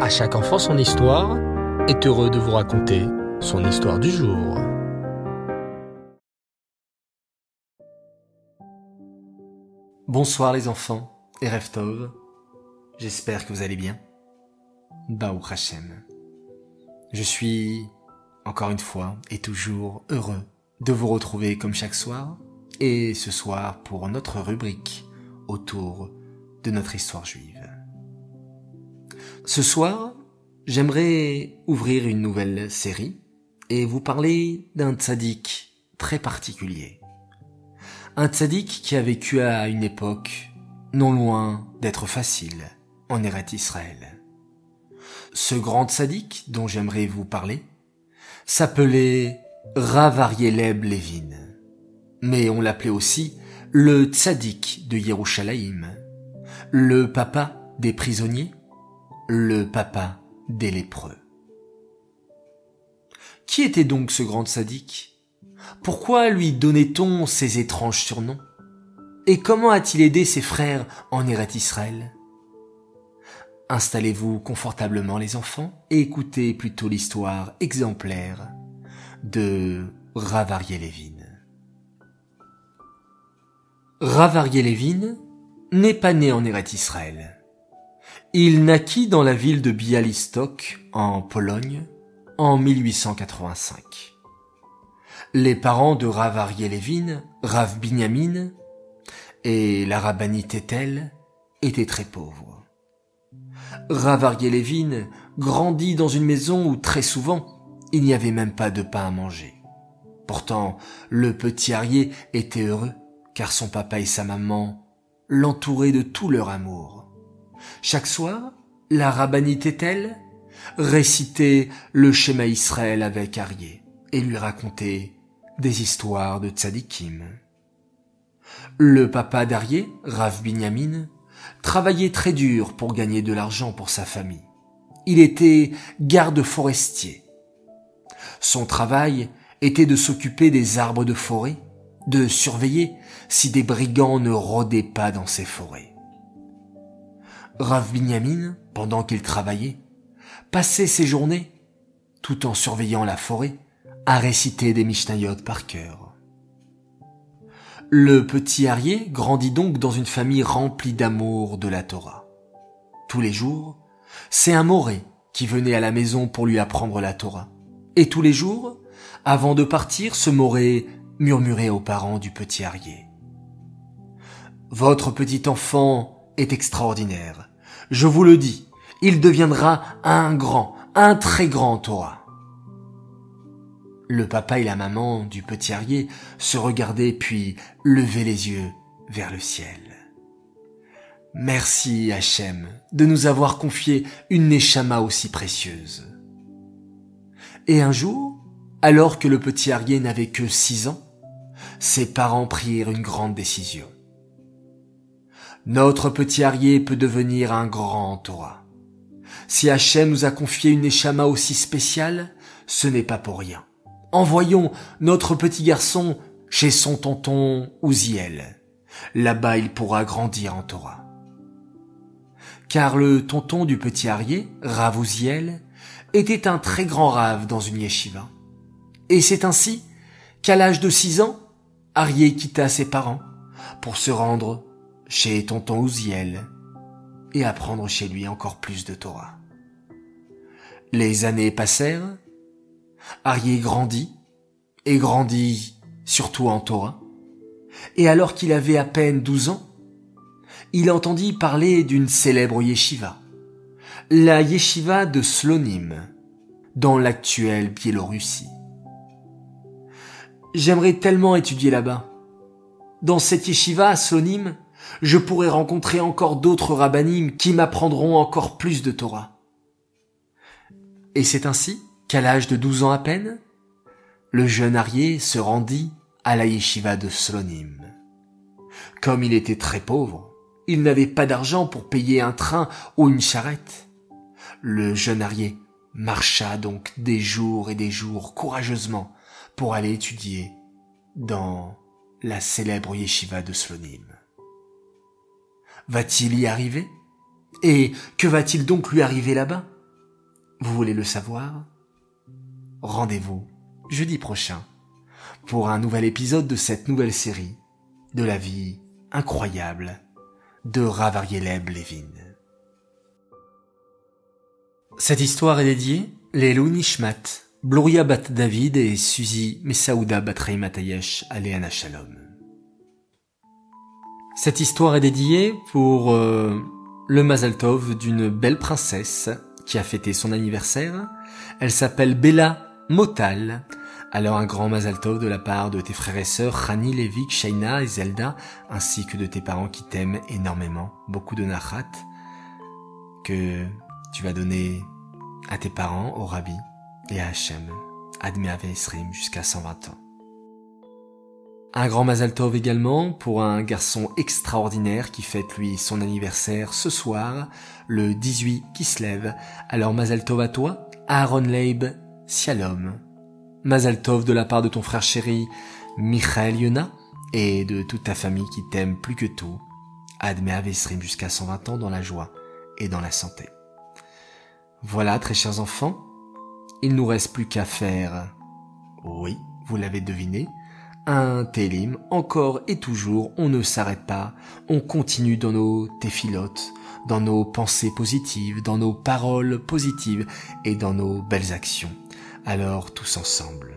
À chaque enfant son histoire est heureux de vous raconter son histoire du jour. Bonsoir les enfants et Reftov. J'espère que vous allez bien. Baou Hashem. Je suis, encore une fois et toujours heureux de vous retrouver comme chaque soir et ce soir pour notre rubrique autour de notre histoire juive. Ce soir, j'aimerais ouvrir une nouvelle série et vous parler d'un tzaddik très particulier. Un tzaddik qui a vécu à une époque non loin d'être facile en Eret Israël. Ce grand tzaddik dont j'aimerais vous parler s'appelait Rav Arieleb Levin. Mais on l'appelait aussi le tzaddik de Yerushalayim, le papa des prisonniers, le papa des lépreux. Qui était donc ce grand sadique? Pourquoi lui donnait-on ces étranges surnoms? Et comment a-t-il aidé ses frères en Eret Israël? Installez-vous confortablement les enfants et écoutez plutôt l'histoire exemplaire de Ravarié Levin. Ravarié Levin n'est pas né en Eret Israël. Il naquit dans la ville de Bialystok, en Pologne, en 1885. Les parents de Rav Ariel Rav Binyamin et la rabbinite Ethel étaient très pauvres. Rav Ariel grandit dans une maison où très souvent il n'y avait même pas de pain à manger. Pourtant, le petit Arié était heureux car son papa et sa maman l'entouraient de tout leur amour. Chaque soir, la rabbinite Ethel récitait le schéma Israël avec Arié et lui racontait des histoires de tzadikim. Le papa d'Arié, Rav Binyamin, travaillait très dur pour gagner de l'argent pour sa famille. Il était garde forestier. Son travail était de s'occuper des arbres de forêt, de surveiller si des brigands ne rôdaient pas dans ces forêts. Rav Binyamin, pendant qu'il travaillait, passait ses journées, tout en surveillant la forêt, à réciter des Mishnayot par cœur. Le petit Arié grandit donc dans une famille remplie d'amour de la Torah. Tous les jours, c'est un Moré qui venait à la maison pour lui apprendre la Torah. Et tous les jours, avant de partir, ce Moré murmurait aux parents du petit Arié. Votre petit enfant est extraordinaire. Je vous le dis, il deviendra un grand, un très grand Torah. Le papa et la maman du petit Arié se regardaient puis levaient les yeux vers le ciel. Merci Hachem de nous avoir confié une Neshama aussi précieuse. Et un jour, alors que le petit Arié n'avait que six ans, ses parents prirent une grande décision. Notre petit Arié peut devenir un grand Torah. Si Hachem nous a confié une échama aussi spéciale, ce n'est pas pour rien. Envoyons notre petit garçon chez son tonton Ouziel. Là-bas, il pourra grandir en Torah. Car le tonton du petit Arié, Rav Ouziel, était un très grand rave dans une yeshiva. Et c'est ainsi qu'à l'âge de six ans, Arié quitta ses parents pour se rendre chez tonton Ouziel et apprendre chez lui encore plus de Torah. Les années passèrent, Arié grandit, et grandit surtout en Torah, et alors qu'il avait à peine douze ans, il entendit parler d'une célèbre yeshiva, la yeshiva de Slonim, dans l'actuelle Biélorussie. J'aimerais tellement étudier là-bas. Dans cette yeshiva Slonim, je pourrai rencontrer encore d'autres rabbinim qui m'apprendront encore plus de Torah. Et c'est ainsi qu'à l'âge de douze ans à peine, le jeune Arié se rendit à la yeshiva de Slonim. Comme il était très pauvre, il n'avait pas d'argent pour payer un train ou une charrette. Le jeune Arié marcha donc des jours et des jours courageusement pour aller étudier dans la célèbre yeshiva de Slonim. Va-t-il y arriver? Et que va-t-il donc lui arriver là-bas? Vous voulez le savoir? Rendez-vous jeudi prochain pour un nouvel épisode de cette nouvelle série de la vie incroyable de Rav Arieleb Levin. Cette histoire est dédiée les Nishmat, Bloria Bat David et Suzy Messaouda Bat Matayesh Aleana Shalom. Cette histoire est dédiée pour euh, le Mazal Tov d'une belle princesse qui a fêté son anniversaire. Elle s'appelle Bella Motal. Alors un grand Mazal Tov de la part de tes frères et sœurs, Rani, Levik, Shaina et Zelda, ainsi que de tes parents qui t'aiment énormément. Beaucoup de nachat que tu vas donner à tes parents, au Rabbi et à Hachem, Admé Esrim jusqu'à 120 ans. Un grand Mazal Tov également pour un garçon extraordinaire qui fête lui son anniversaire ce soir, le 18 qui se lève. Alors Mazal Tov à toi, Aaron Leib, Shalom. Mazal Tov de la part de ton frère chéri, Michael Yona, et de toute ta famille qui t'aime plus que tout. Admé Avesrim jusqu'à 120 ans dans la joie et dans la santé. Voilà, très chers enfants, il nous reste plus qu'à faire, oui, vous l'avez deviné, un télim, encore et toujours, on ne s'arrête pas, on continue dans nos téphilotes, dans nos pensées positives, dans nos paroles positives et dans nos belles actions. Alors tous ensemble.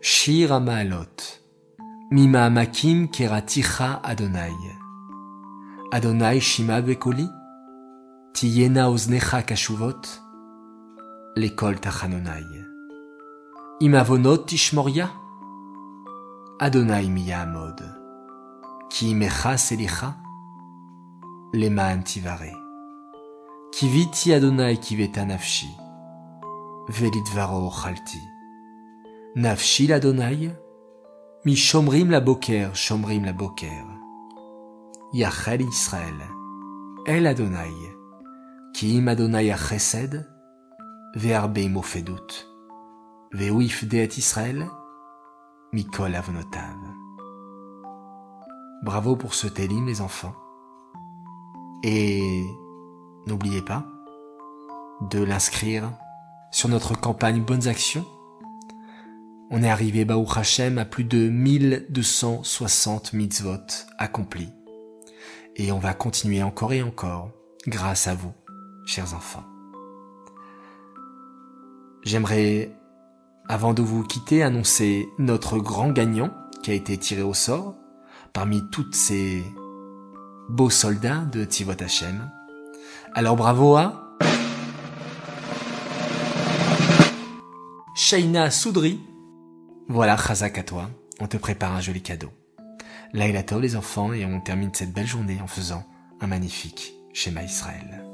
Shir Amaalot. Mima Makim Keraticha Adonai. Adonai Shima Bekoli. Tiyena Oznecha Kashuvot. L'école Tachanonai. Imavonot Tishmoria. Adonai Miyamod, Ki mecha selicha, leman tivare. Kiviti Adonai kiveta nafshi, velidvaro chalti. Nafshi l'Adonai, mi shomrim la boker, shomrim la boker. Yachel Israël, El Adonai, ki im Adonai achesed, ve'arbe mofedut, ve'uif deet Israël, Mikol Avonotav. Bravo pour ce télim, les enfants. Et n'oubliez pas de l'inscrire sur notre campagne Bonnes Actions. On est arrivé, Baou Hashem, à plus de 1260 mitzvot accomplis. Et on va continuer encore et encore grâce à vous, chers enfants. J'aimerais avant de vous quitter, annoncer notre grand gagnant qui a été tiré au sort parmi toutes ces beaux soldats de Tivot Hashem. Alors bravo à Shaina Soudri. Voilà, Chazak à toi. On te prépare un joli cadeau. Là, il les enfants et on termine cette belle journée en faisant un magnifique schéma Israël.